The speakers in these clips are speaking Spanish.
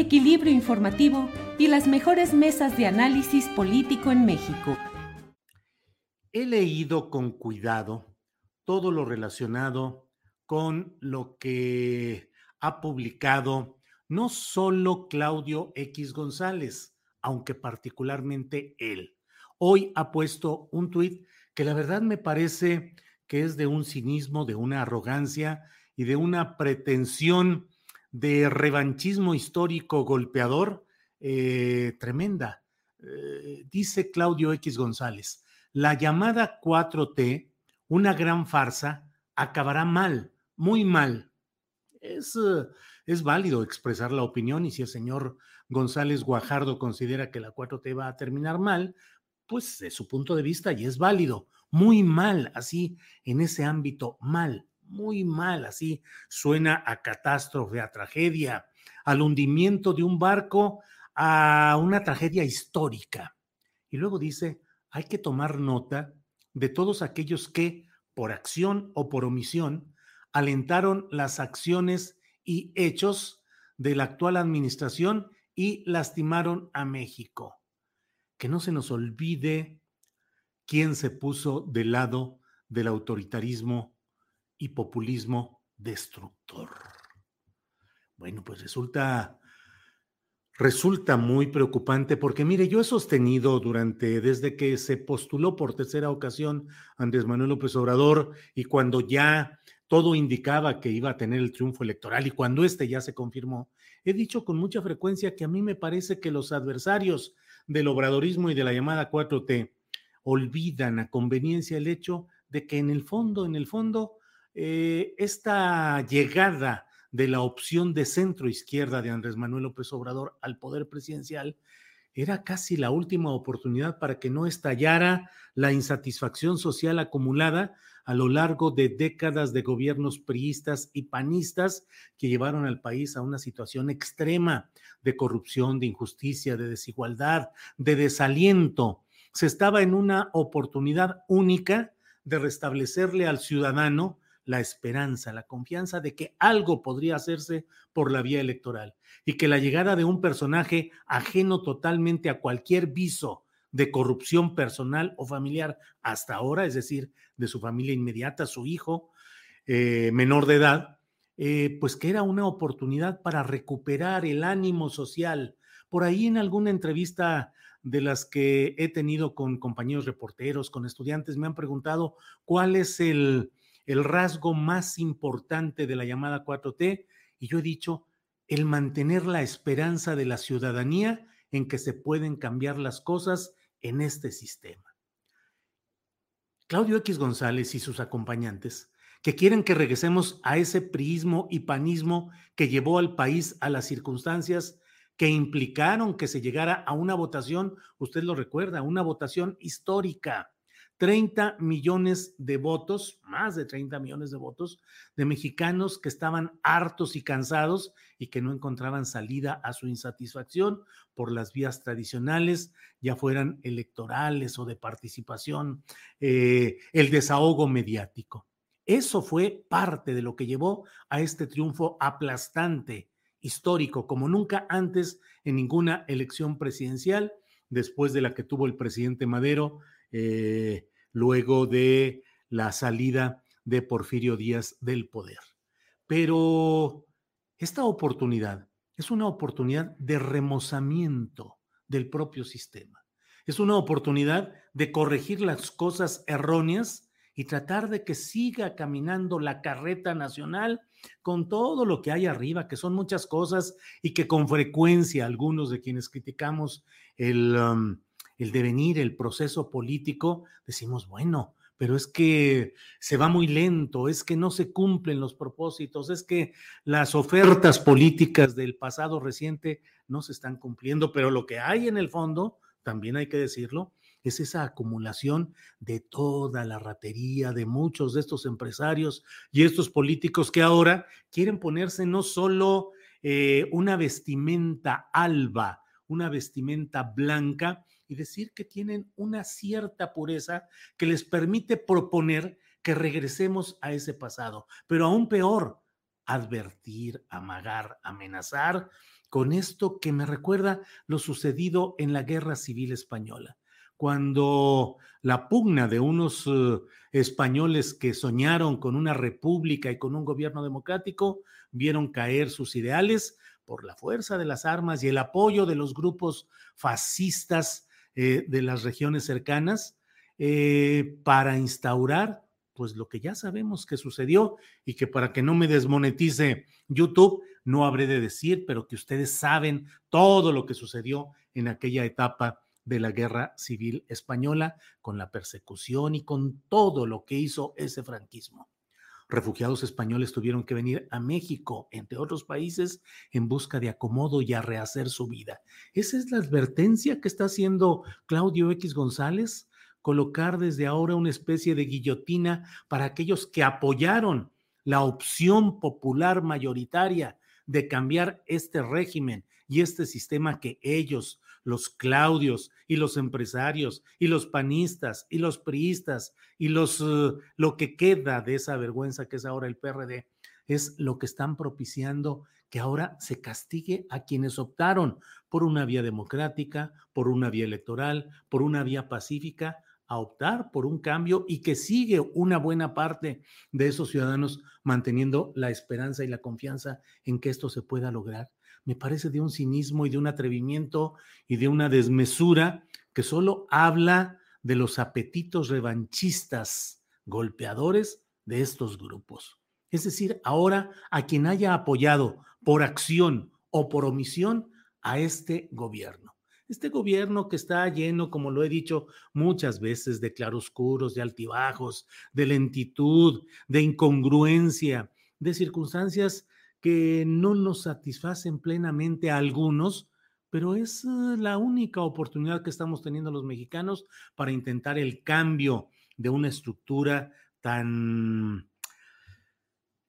equilibrio informativo y las mejores mesas de análisis político en México. He leído con cuidado todo lo relacionado con lo que ha publicado no solo Claudio X González, aunque particularmente él. Hoy ha puesto un tuit que la verdad me parece que es de un cinismo, de una arrogancia y de una pretensión de revanchismo histórico golpeador eh, tremenda. Eh, dice Claudio X González, la llamada 4T, una gran farsa, acabará mal, muy mal. Es, eh, es válido expresar la opinión y si el señor González Guajardo considera que la 4T va a terminar mal, pues de su punto de vista y es válido, muy mal, así en ese ámbito, mal muy mal, así suena a catástrofe, a tragedia, al hundimiento de un barco, a una tragedia histórica. Y luego dice, hay que tomar nota de todos aquellos que, por acción o por omisión, alentaron las acciones y hechos de la actual administración y lastimaron a México. Que no se nos olvide quién se puso del lado del autoritarismo y populismo destructor. Bueno, pues resulta resulta muy preocupante porque mire, yo he sostenido durante desde que se postuló por tercera ocasión Andrés Manuel López Obrador y cuando ya todo indicaba que iba a tener el triunfo electoral y cuando este ya se confirmó, he dicho con mucha frecuencia que a mí me parece que los adversarios del obradorismo y de la llamada 4T olvidan a conveniencia el hecho de que en el fondo, en el fondo, eh, esta llegada de la opción de centro izquierda de Andrés Manuel López Obrador al poder presidencial era casi la última oportunidad para que no estallara la insatisfacción social acumulada a lo largo de décadas de gobiernos priistas y panistas que llevaron al país a una situación extrema de corrupción, de injusticia, de desigualdad, de desaliento. Se estaba en una oportunidad única de restablecerle al ciudadano la esperanza, la confianza de que algo podría hacerse por la vía electoral y que la llegada de un personaje ajeno totalmente a cualquier viso de corrupción personal o familiar hasta ahora, es decir, de su familia inmediata, su hijo eh, menor de edad, eh, pues que era una oportunidad para recuperar el ánimo social. Por ahí en alguna entrevista de las que he tenido con compañeros reporteros, con estudiantes, me han preguntado cuál es el, el rasgo más importante de la llamada 4T, y yo he dicho, el mantener la esperanza de la ciudadanía en que se pueden cambiar las cosas en este sistema. Claudio X González y sus acompañantes, que quieren que regresemos a ese priismo y panismo que llevó al país a las circunstancias que implicaron que se llegara a una votación, usted lo recuerda, una votación histórica, 30 millones de votos, más de 30 millones de votos, de mexicanos que estaban hartos y cansados y que no encontraban salida a su insatisfacción por las vías tradicionales, ya fueran electorales o de participación, eh, el desahogo mediático. Eso fue parte de lo que llevó a este triunfo aplastante, histórico, como nunca antes en ninguna elección presidencial, después de la que tuvo el presidente Madero, eh, luego de la salida de Porfirio Díaz del poder. Pero esta oportunidad es una oportunidad de remozamiento del propio sistema. Es una oportunidad de corregir las cosas erróneas y tratar de que siga caminando la carreta nacional con todo lo que hay arriba, que son muchas cosas y que con frecuencia algunos de quienes criticamos el, um, el devenir, el proceso político, decimos, bueno, pero es que se va muy lento, es que no se cumplen los propósitos, es que las ofertas políticas del pasado reciente no se están cumpliendo, pero lo que hay en el fondo, también hay que decirlo, es esa acumulación de toda la ratería de muchos de estos empresarios y estos políticos que ahora quieren ponerse no solo eh, una vestimenta alba, una vestimenta blanca y decir que tienen una cierta pureza que les permite proponer que regresemos a ese pasado, pero aún peor, advertir, amagar, amenazar con esto que me recuerda lo sucedido en la Guerra Civil Española. Cuando la pugna de unos eh, españoles que soñaron con una república y con un gobierno democrático vieron caer sus ideales por la fuerza de las armas y el apoyo de los grupos fascistas eh, de las regiones cercanas eh, para instaurar pues lo que ya sabemos que sucedió y que para que no me desmonetice YouTube, no habré de decir, pero que ustedes saben todo lo que sucedió en aquella etapa de la guerra civil española, con la persecución y con todo lo que hizo ese franquismo. Refugiados españoles tuvieron que venir a México, entre otros países, en busca de acomodo y a rehacer su vida. Esa es la advertencia que está haciendo Claudio X González, colocar desde ahora una especie de guillotina para aquellos que apoyaron la opción popular mayoritaria de cambiar este régimen y este sistema que ellos los Claudios y los empresarios y los panistas y los priistas y los eh, lo que queda de esa vergüenza que es ahora el PRD es lo que están propiciando que ahora se castigue a quienes optaron por una vía democrática, por una vía electoral, por una vía pacífica, a optar por un cambio y que sigue una buena parte de esos ciudadanos manteniendo la esperanza y la confianza en que esto se pueda lograr me parece de un cinismo y de un atrevimiento y de una desmesura que solo habla de los apetitos revanchistas golpeadores de estos grupos. Es decir, ahora a quien haya apoyado por acción o por omisión a este gobierno. Este gobierno que está lleno, como lo he dicho muchas veces, de claroscuros, de altibajos, de lentitud, de incongruencia, de circunstancias que no nos satisfacen plenamente a algunos, pero es eh, la única oportunidad que estamos teniendo los mexicanos para intentar el cambio de una estructura tan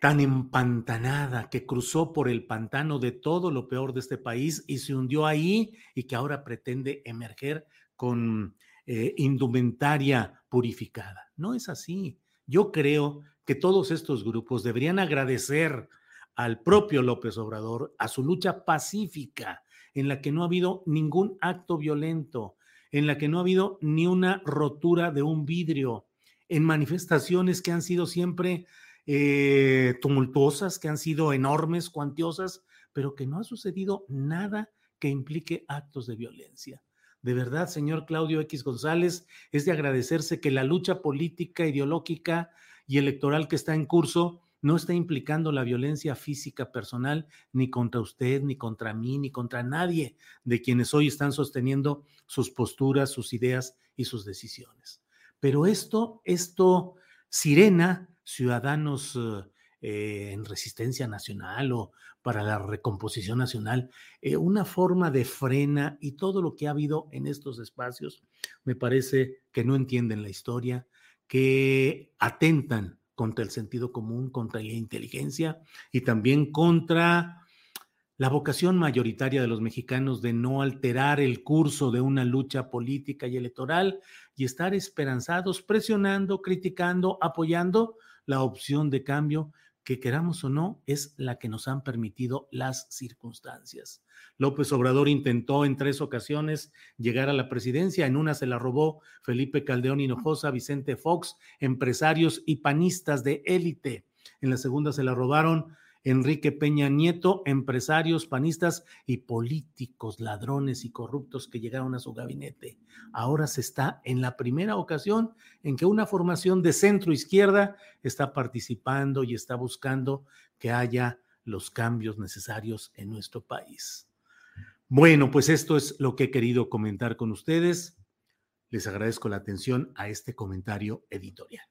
tan empantanada que cruzó por el pantano de todo lo peor de este país y se hundió ahí y que ahora pretende emerger con eh, indumentaria purificada. No es así. Yo creo que todos estos grupos deberían agradecer al propio López Obrador, a su lucha pacífica, en la que no ha habido ningún acto violento, en la que no ha habido ni una rotura de un vidrio, en manifestaciones que han sido siempre eh, tumultuosas, que han sido enormes, cuantiosas, pero que no ha sucedido nada que implique actos de violencia. De verdad, señor Claudio X González, es de agradecerse que la lucha política, ideológica y electoral que está en curso no está implicando la violencia física personal ni contra usted, ni contra mí, ni contra nadie de quienes hoy están sosteniendo sus posturas, sus ideas y sus decisiones. Pero esto, esto, Sirena, Ciudadanos eh, en Resistencia Nacional o para la Recomposición Nacional, eh, una forma de frena y todo lo que ha habido en estos espacios, me parece que no entienden la historia, que atentan contra el sentido común, contra la inteligencia y también contra la vocación mayoritaria de los mexicanos de no alterar el curso de una lucha política y electoral y estar esperanzados, presionando, criticando, apoyando la opción de cambio que queramos o no, es la que nos han permitido las circunstancias. López Obrador intentó en tres ocasiones llegar a la presidencia, en una se la robó Felipe Caldeón Hinojosa, Vicente Fox, empresarios y panistas de élite. En la segunda se la robaron Enrique Peña Nieto, empresarios, panistas y políticos, ladrones y corruptos que llegaron a su gabinete. Ahora se está en la primera ocasión en que una formación de centro izquierda está participando y está buscando que haya los cambios necesarios en nuestro país. Bueno, pues esto es lo que he querido comentar con ustedes. Les agradezco la atención a este comentario editorial.